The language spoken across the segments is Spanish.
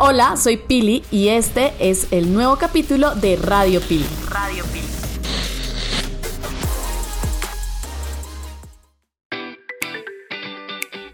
Hola, soy Pili y este es el nuevo capítulo de Radio Pili. Radio Pili.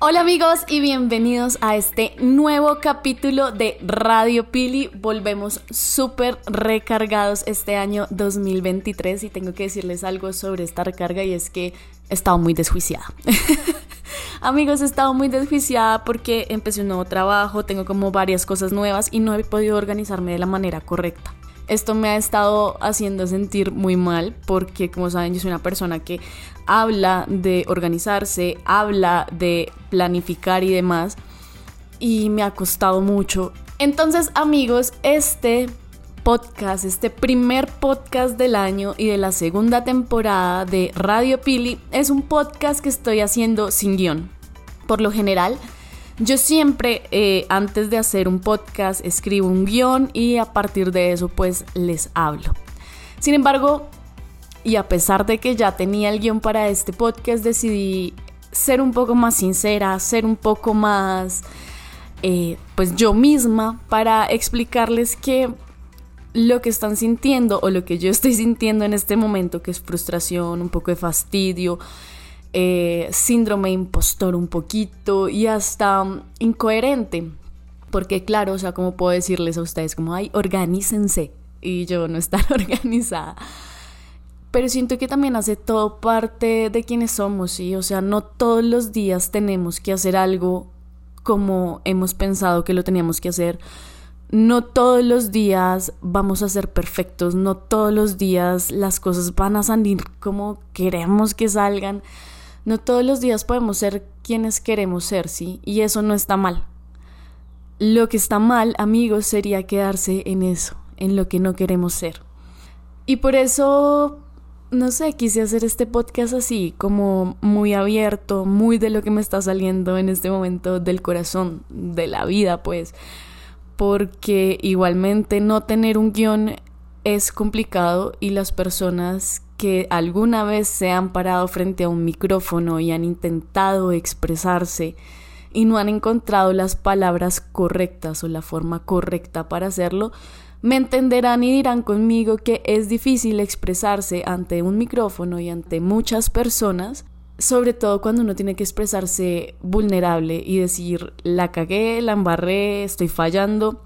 Hola amigos y bienvenidos a este nuevo capítulo de Radio Pili. Volvemos súper recargados este año 2023 y tengo que decirles algo sobre esta recarga y es que he estado muy desjuiciada. amigos, he estado muy desjuiciada porque empecé un nuevo trabajo, tengo como varias cosas nuevas y no he podido organizarme de la manera correcta. Esto me ha estado haciendo sentir muy mal porque, como saben, yo soy una persona que habla de organizarse, habla de planificar y demás. Y me ha costado mucho. Entonces, amigos, este podcast, este primer podcast del año y de la segunda temporada de Radio Pili, es un podcast que estoy haciendo sin guion. Por lo general, yo siempre, eh, antes de hacer un podcast, escribo un guion y a partir de eso, pues les hablo. Sin embargo, y a pesar de que ya tenía el guion para este podcast, decidí ser un poco más sincera, ser un poco más, eh, pues yo misma, para explicarles que lo que están sintiendo o lo que yo estoy sintiendo en este momento, que es frustración, un poco de fastidio, eh, síndrome impostor un poquito y hasta incoherente. Porque claro, o sea, como puedo decirles a ustedes, como, ay, organícense. Y yo no estar organizada. Pero siento que también hace todo parte de quienes somos, ¿sí? O sea, no todos los días tenemos que hacer algo como hemos pensado que lo teníamos que hacer. No todos los días vamos a ser perfectos, no todos los días las cosas van a salir como queremos que salgan. No todos los días podemos ser quienes queremos ser, ¿sí? Y eso no está mal. Lo que está mal, amigos, sería quedarse en eso, en lo que no queremos ser. Y por eso, no sé, quise hacer este podcast así, como muy abierto, muy de lo que me está saliendo en este momento del corazón, de la vida, pues. Porque igualmente no tener un guion es complicado y las personas que alguna vez se han parado frente a un micrófono y han intentado expresarse y no han encontrado las palabras correctas o la forma correcta para hacerlo, me entenderán y dirán conmigo que es difícil expresarse ante un micrófono y ante muchas personas, sobre todo cuando uno tiene que expresarse vulnerable y decir la cagué, la embarré, estoy fallando,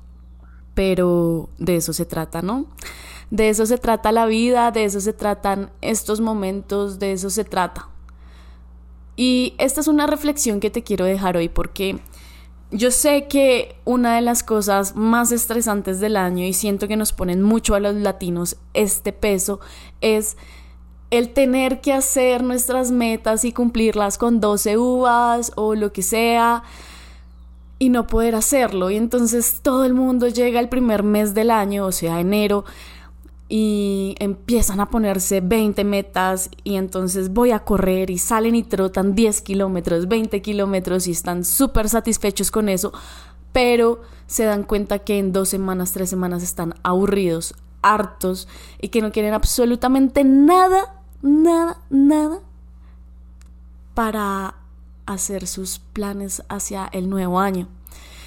pero de eso se trata, ¿no? De eso se trata la vida, de eso se tratan estos momentos, de eso se trata. Y esta es una reflexión que te quiero dejar hoy porque yo sé que una de las cosas más estresantes del año y siento que nos ponen mucho a los latinos este peso es el tener que hacer nuestras metas y cumplirlas con 12 uvas o lo que sea y no poder hacerlo. Y entonces todo el mundo llega el primer mes del año, o sea, enero, y empiezan a ponerse 20 metas y entonces voy a correr y salen y trotan 10 kilómetros, 20 kilómetros y están súper satisfechos con eso, pero se dan cuenta que en dos semanas, tres semanas están aburridos, hartos y que no quieren absolutamente nada, nada, nada para hacer sus planes hacia el nuevo año.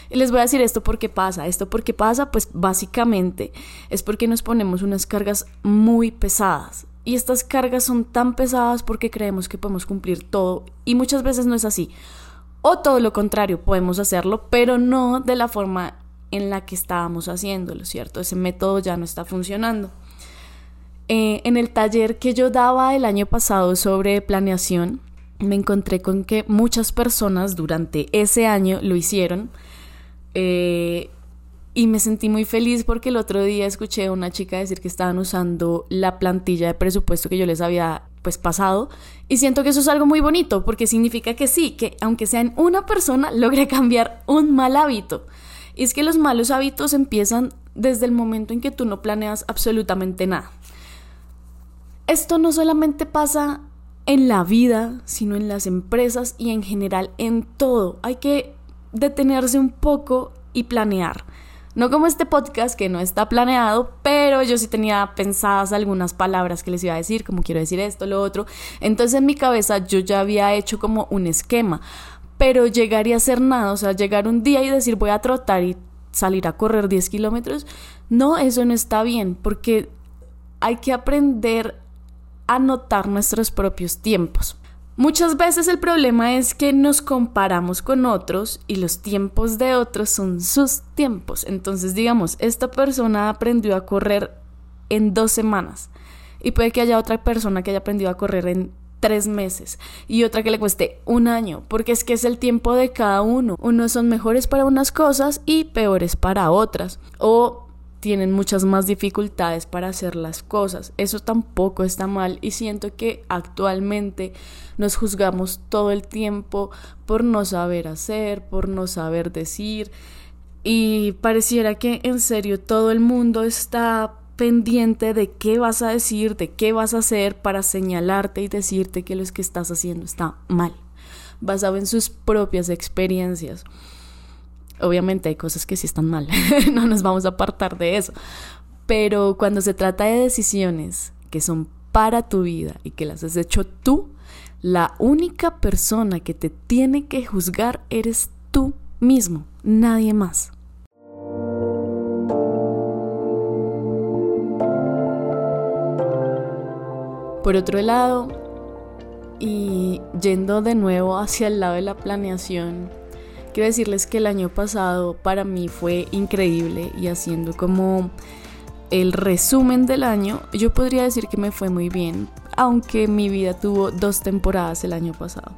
Y les voy a decir esto porque pasa. Esto porque pasa, pues básicamente es porque nos ponemos unas cargas muy pesadas. Y estas cargas son tan pesadas porque creemos que podemos cumplir todo y muchas veces no es así. O todo lo contrario, podemos hacerlo, pero no de la forma en la que estábamos haciéndolo, ¿cierto? Ese método ya no está funcionando. Eh, en el taller que yo daba el año pasado sobre planeación, me encontré con que muchas personas durante ese año lo hicieron eh, y me sentí muy feliz porque el otro día escuché a una chica decir que estaban usando la plantilla de presupuesto que yo les había pues pasado y siento que eso es algo muy bonito porque significa que sí, que aunque sea en una persona logre cambiar un mal hábito. Y es que los malos hábitos empiezan desde el momento en que tú no planeas absolutamente nada. Esto no solamente pasa en la vida, sino en las empresas y en general en todo. Hay que detenerse un poco y planear. No como este podcast que no está planeado, pero yo sí tenía pensadas algunas palabras que les iba a decir, como quiero decir esto, lo otro. Entonces en mi cabeza yo ya había hecho como un esquema, pero llegar y hacer nada, o sea, llegar un día y decir voy a trotar y salir a correr 10 kilómetros. No, eso no está bien, porque hay que aprender a notar nuestros propios tiempos. Muchas veces el problema es que nos comparamos con otros y los tiempos de otros son sus tiempos. Entonces, digamos, esta persona aprendió a correr en dos semanas y puede que haya otra persona que haya aprendido a correr en tres meses y otra que le cueste un año, porque es que es el tiempo de cada uno. Unos son mejores para unas cosas y peores para otras. O tienen muchas más dificultades para hacer las cosas. Eso tampoco está mal y siento que actualmente nos juzgamos todo el tiempo por no saber hacer, por no saber decir y pareciera que en serio todo el mundo está pendiente de qué vas a decir, de qué vas a hacer para señalarte y decirte que lo que estás haciendo está mal, basado en sus propias experiencias. Obviamente hay cosas que sí están mal, no nos vamos a apartar de eso. Pero cuando se trata de decisiones que son para tu vida y que las has hecho tú, la única persona que te tiene que juzgar eres tú mismo, nadie más. Por otro lado, y yendo de nuevo hacia el lado de la planeación, Quiero decirles que el año pasado para mí fue increíble y haciendo como el resumen del año, yo podría decir que me fue muy bien, aunque mi vida tuvo dos temporadas el año pasado.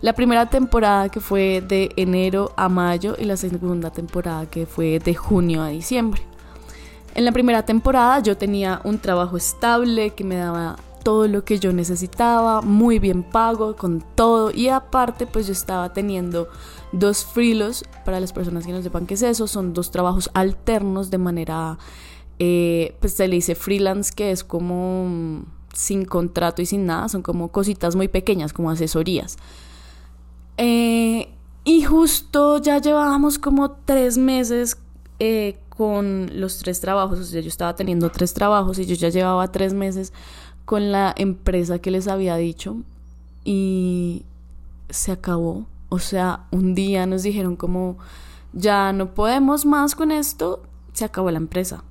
La primera temporada que fue de enero a mayo y la segunda temporada que fue de junio a diciembre. En la primera temporada yo tenía un trabajo estable que me daba todo lo que yo necesitaba, muy bien pago, con todo. Y aparte, pues yo estaba teniendo dos frilos, para las personas que no sepan qué es eso, son dos trabajos alternos de manera, eh, pues se le dice freelance, que es como mm, sin contrato y sin nada, son como cositas muy pequeñas, como asesorías. Eh, y justo ya llevábamos como tres meses eh, con los tres trabajos, o sea, yo estaba teniendo tres trabajos y yo ya llevaba tres meses con la empresa que les había dicho y se acabó. O sea, un día nos dijeron como, ya no podemos más con esto, se acabó la empresa.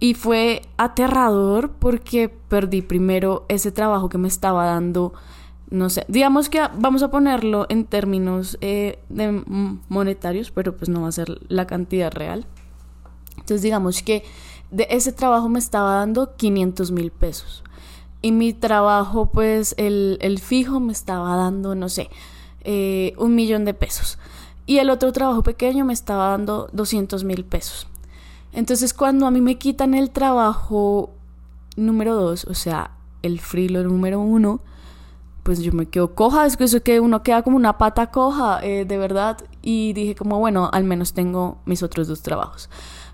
Y fue aterrador porque perdí primero ese trabajo que me estaba dando, no sé, digamos que vamos a ponerlo en términos eh, de monetarios, pero pues no va a ser la cantidad real. Entonces digamos que de ese trabajo me estaba dando 500 mil pesos. Y mi trabajo, pues el, el, fijo me estaba dando, no sé, eh, un millón de pesos. Y el otro trabajo pequeño me estaba dando 200 mil pesos. Entonces cuando a mí me quitan el trabajo número dos, o sea, el frilo número uno, pues yo me quedo coja, es que eso que uno queda como una pata coja, eh, de verdad. Y dije como, bueno, al menos tengo mis otros dos trabajos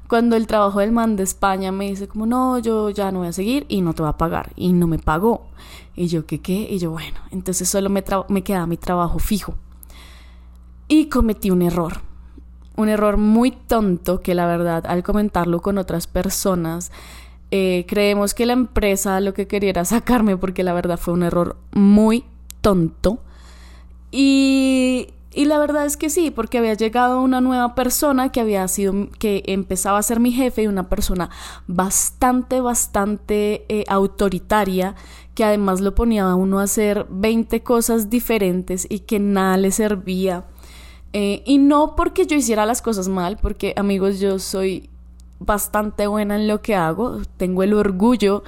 cuando el trabajo del man de España me dice como no, yo ya no voy a seguir y no te va a pagar y no me pagó. Y yo, ¿qué qué? Y yo, bueno, entonces solo me, me queda mi trabajo fijo. Y cometí un error. Un error muy tonto que la verdad al comentarlo con otras personas eh, creemos que la empresa lo que quería era sacarme porque la verdad fue un error muy tonto. Y y la verdad es que sí, porque había llegado una nueva persona que había sido, que empezaba a ser mi jefe y una persona bastante, bastante eh, autoritaria, que además lo ponía a uno a hacer 20 cosas diferentes y que nada le servía. Eh, y no porque yo hiciera las cosas mal, porque amigos, yo soy bastante buena en lo que hago, tengo el orgullo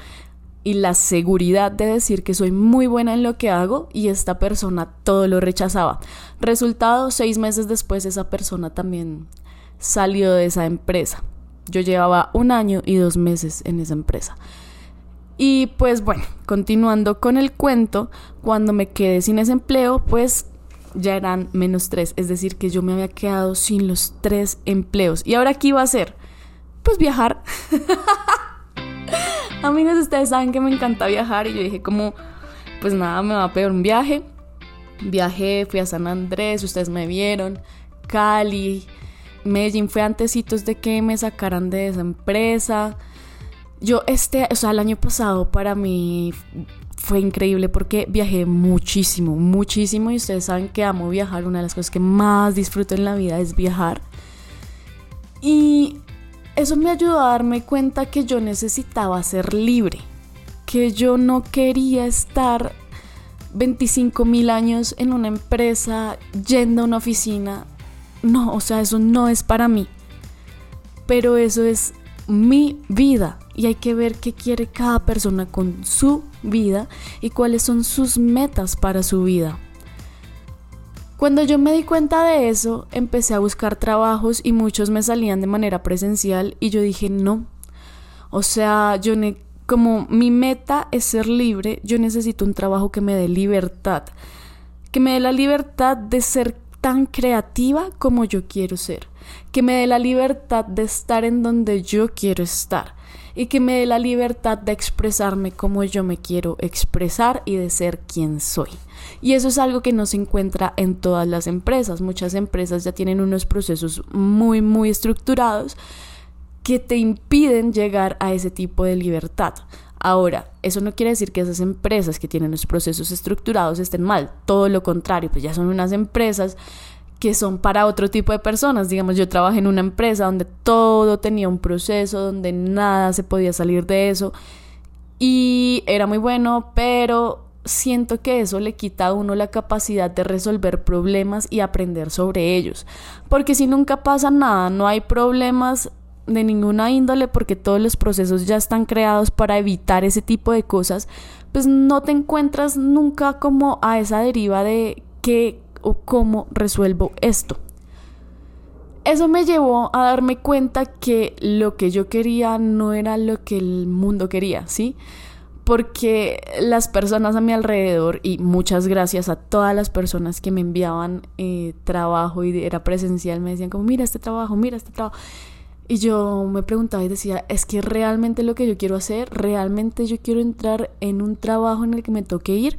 y la seguridad de decir que soy muy buena en lo que hago y esta persona todo lo rechazaba. Resultado, seis meses después esa persona también salió de esa empresa. Yo llevaba un año y dos meses en esa empresa. Y pues bueno, continuando con el cuento, cuando me quedé sin ese empleo, pues ya eran menos tres, es decir, que yo me había quedado sin los tres empleos. ¿Y ahora qué iba a hacer? Pues viajar. Amigos, ustedes saben que me encanta viajar y yo dije como, pues nada, me va a pegar un viaje. Viajé, fui a San Andrés, ustedes me vieron, Cali, Medellín fue antecitos de que me sacaran de esa empresa. Yo este, o sea, el año pasado para mí fue increíble porque viajé muchísimo, muchísimo y ustedes saben que amo viajar, una de las cosas que más disfruto en la vida es viajar. Y eso me ayudó a darme cuenta que yo necesitaba ser libre, que yo no quería estar 25 mil años en una empresa, yendo a una oficina. No, o sea, eso no es para mí. Pero eso es mi vida y hay que ver qué quiere cada persona con su vida y cuáles son sus metas para su vida. Cuando yo me di cuenta de eso, empecé a buscar trabajos y muchos me salían de manera presencial y yo dije no. O sea, yo como mi meta es ser libre, yo necesito un trabajo que me dé libertad, que me dé la libertad de ser tan creativa como yo quiero ser, que me dé la libertad de estar en donde yo quiero estar y que me dé la libertad de expresarme como yo me quiero expresar y de ser quien soy. Y eso es algo que no se encuentra en todas las empresas. Muchas empresas ya tienen unos procesos muy, muy estructurados que te impiden llegar a ese tipo de libertad. Ahora, eso no quiere decir que esas empresas que tienen los procesos estructurados estén mal, todo lo contrario, pues ya son unas empresas que son para otro tipo de personas. Digamos, yo trabajé en una empresa donde todo tenía un proceso, donde nada se podía salir de eso y era muy bueno, pero siento que eso le quita a uno la capacidad de resolver problemas y aprender sobre ellos. Porque si nunca pasa nada, no hay problemas de ninguna índole porque todos los procesos ya están creados para evitar ese tipo de cosas, pues no te encuentras nunca como a esa deriva de qué o cómo resuelvo esto. Eso me llevó a darme cuenta que lo que yo quería no era lo que el mundo quería, ¿sí? Porque las personas a mi alrededor, y muchas gracias a todas las personas que me enviaban eh, trabajo y era presencial, me decían como, mira este trabajo, mira este trabajo. Y yo me preguntaba y decía, ¿es que realmente lo que yo quiero hacer? ¿Realmente yo quiero entrar en un trabajo en el que me toque ir?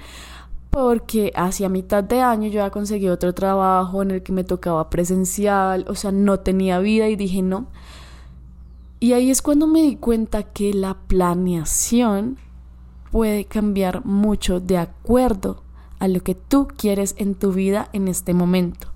Porque hacia mitad de año yo ya conseguí otro trabajo en el que me tocaba presencial, o sea, no tenía vida y dije no. Y ahí es cuando me di cuenta que la planeación puede cambiar mucho de acuerdo a lo que tú quieres en tu vida en este momento.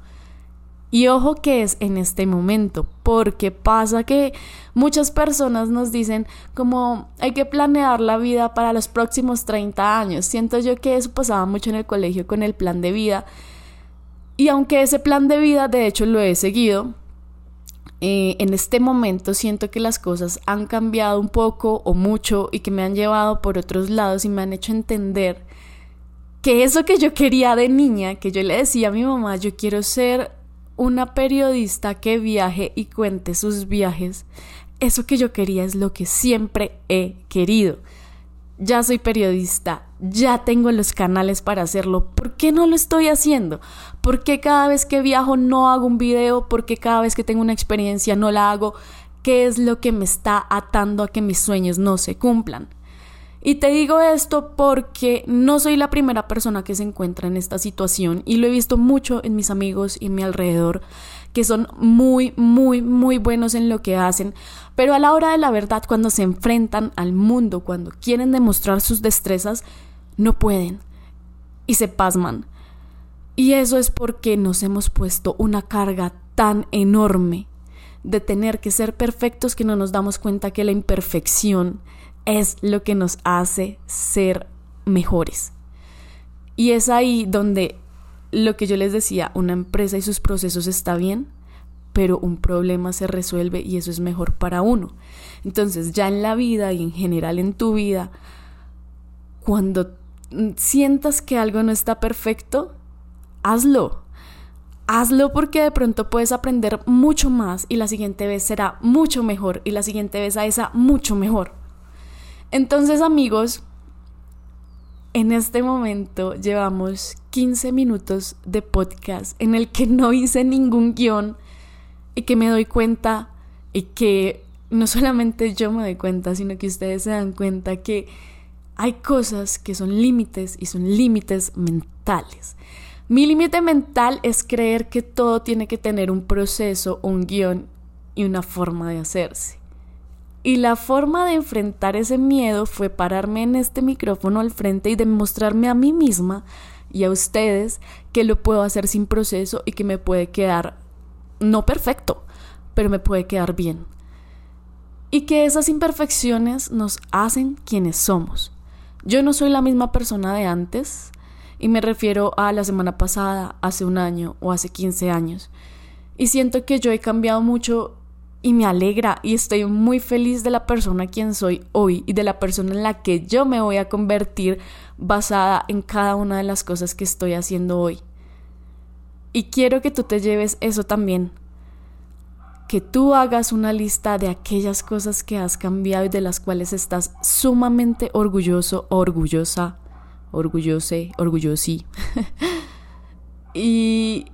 Y ojo que es en este momento, porque pasa que muchas personas nos dicen como hay que planear la vida para los próximos 30 años. Siento yo que eso pasaba mucho en el colegio con el plan de vida. Y aunque ese plan de vida de hecho lo he seguido, eh, en este momento siento que las cosas han cambiado un poco o mucho y que me han llevado por otros lados y me han hecho entender que eso que yo quería de niña, que yo le decía a mi mamá, yo quiero ser una periodista que viaje y cuente sus viajes, eso que yo quería es lo que siempre he querido. Ya soy periodista, ya tengo los canales para hacerlo. ¿Por qué no lo estoy haciendo? ¿Por qué cada vez que viajo no hago un video? ¿Por qué cada vez que tengo una experiencia no la hago? ¿Qué es lo que me está atando a que mis sueños no se cumplan? Y te digo esto porque no soy la primera persona que se encuentra en esta situación y lo he visto mucho en mis amigos y en mi alrededor que son muy, muy, muy buenos en lo que hacen, pero a la hora de la verdad, cuando se enfrentan al mundo, cuando quieren demostrar sus destrezas, no pueden y se pasman. Y eso es porque nos hemos puesto una carga tan enorme de tener que ser perfectos que no nos damos cuenta que la imperfección es lo que nos hace ser mejores. Y es ahí donde lo que yo les decía, una empresa y sus procesos está bien, pero un problema se resuelve y eso es mejor para uno. Entonces ya en la vida y en general en tu vida, cuando sientas que algo no está perfecto, hazlo. Hazlo porque de pronto puedes aprender mucho más y la siguiente vez será mucho mejor y la siguiente vez a esa mucho mejor. Entonces amigos, en este momento llevamos 15 minutos de podcast en el que no hice ningún guion y que me doy cuenta y que no solamente yo me doy cuenta, sino que ustedes se dan cuenta que hay cosas que son límites y son límites mentales. Mi límite mental es creer que todo tiene que tener un proceso, un guion y una forma de hacerse. Y la forma de enfrentar ese miedo fue pararme en este micrófono al frente y demostrarme a mí misma y a ustedes que lo puedo hacer sin proceso y que me puede quedar no perfecto, pero me puede quedar bien. Y que esas imperfecciones nos hacen quienes somos. Yo no soy la misma persona de antes, y me refiero a la semana pasada, hace un año o hace 15 años. Y siento que yo he cambiado mucho y me alegra y estoy muy feliz de la persona quien soy hoy y de la persona en la que yo me voy a convertir basada en cada una de las cosas que estoy haciendo hoy. Y quiero que tú te lleves eso también, que tú hagas una lista de aquellas cosas que has cambiado y de las cuales estás sumamente orgulloso orgullosa, orgullose, orgullosí. y,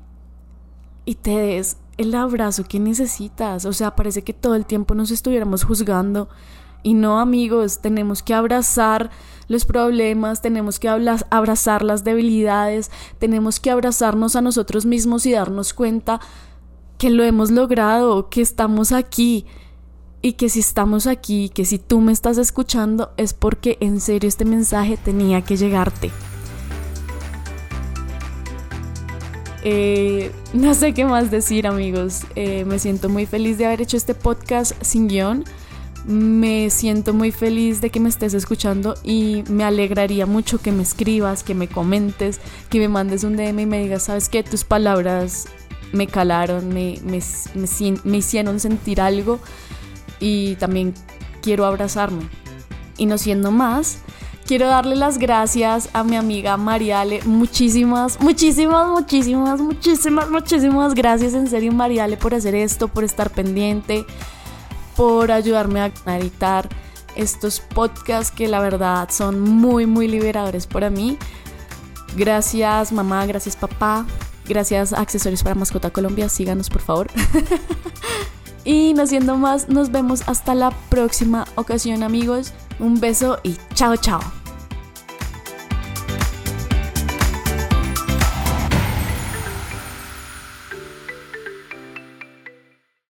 y te des el abrazo que necesitas. O sea, parece que todo el tiempo nos estuviéramos juzgando. Y no, amigos, tenemos que abrazar los problemas, tenemos que abrazar las debilidades, tenemos que abrazarnos a nosotros mismos y darnos cuenta que lo hemos logrado, que estamos aquí y que si estamos aquí, que si tú me estás escuchando es porque en serio este mensaje tenía que llegarte. Eh, no sé qué más decir amigos, eh, me siento muy feliz de haber hecho este podcast sin guion, me siento muy feliz de que me estés escuchando y me alegraría mucho que me escribas, que me comentes, que me mandes un DM y me digas, sabes que tus palabras me calaron, me, me, me hicieron sentir algo y también quiero abrazarme. Y no siendo más, Quiero darle las gracias a mi amiga Mariale. Muchísimas, muchísimas, muchísimas, muchísimas, muchísimas gracias en serio Mariale por hacer esto, por estar pendiente, por ayudarme a editar estos podcasts que la verdad son muy, muy liberadores para mí. Gracias mamá, gracias papá, gracias Accesorios para Mascota Colombia. Síganos por favor. y no siendo más, nos vemos hasta la próxima ocasión amigos. Un beso y chao chao.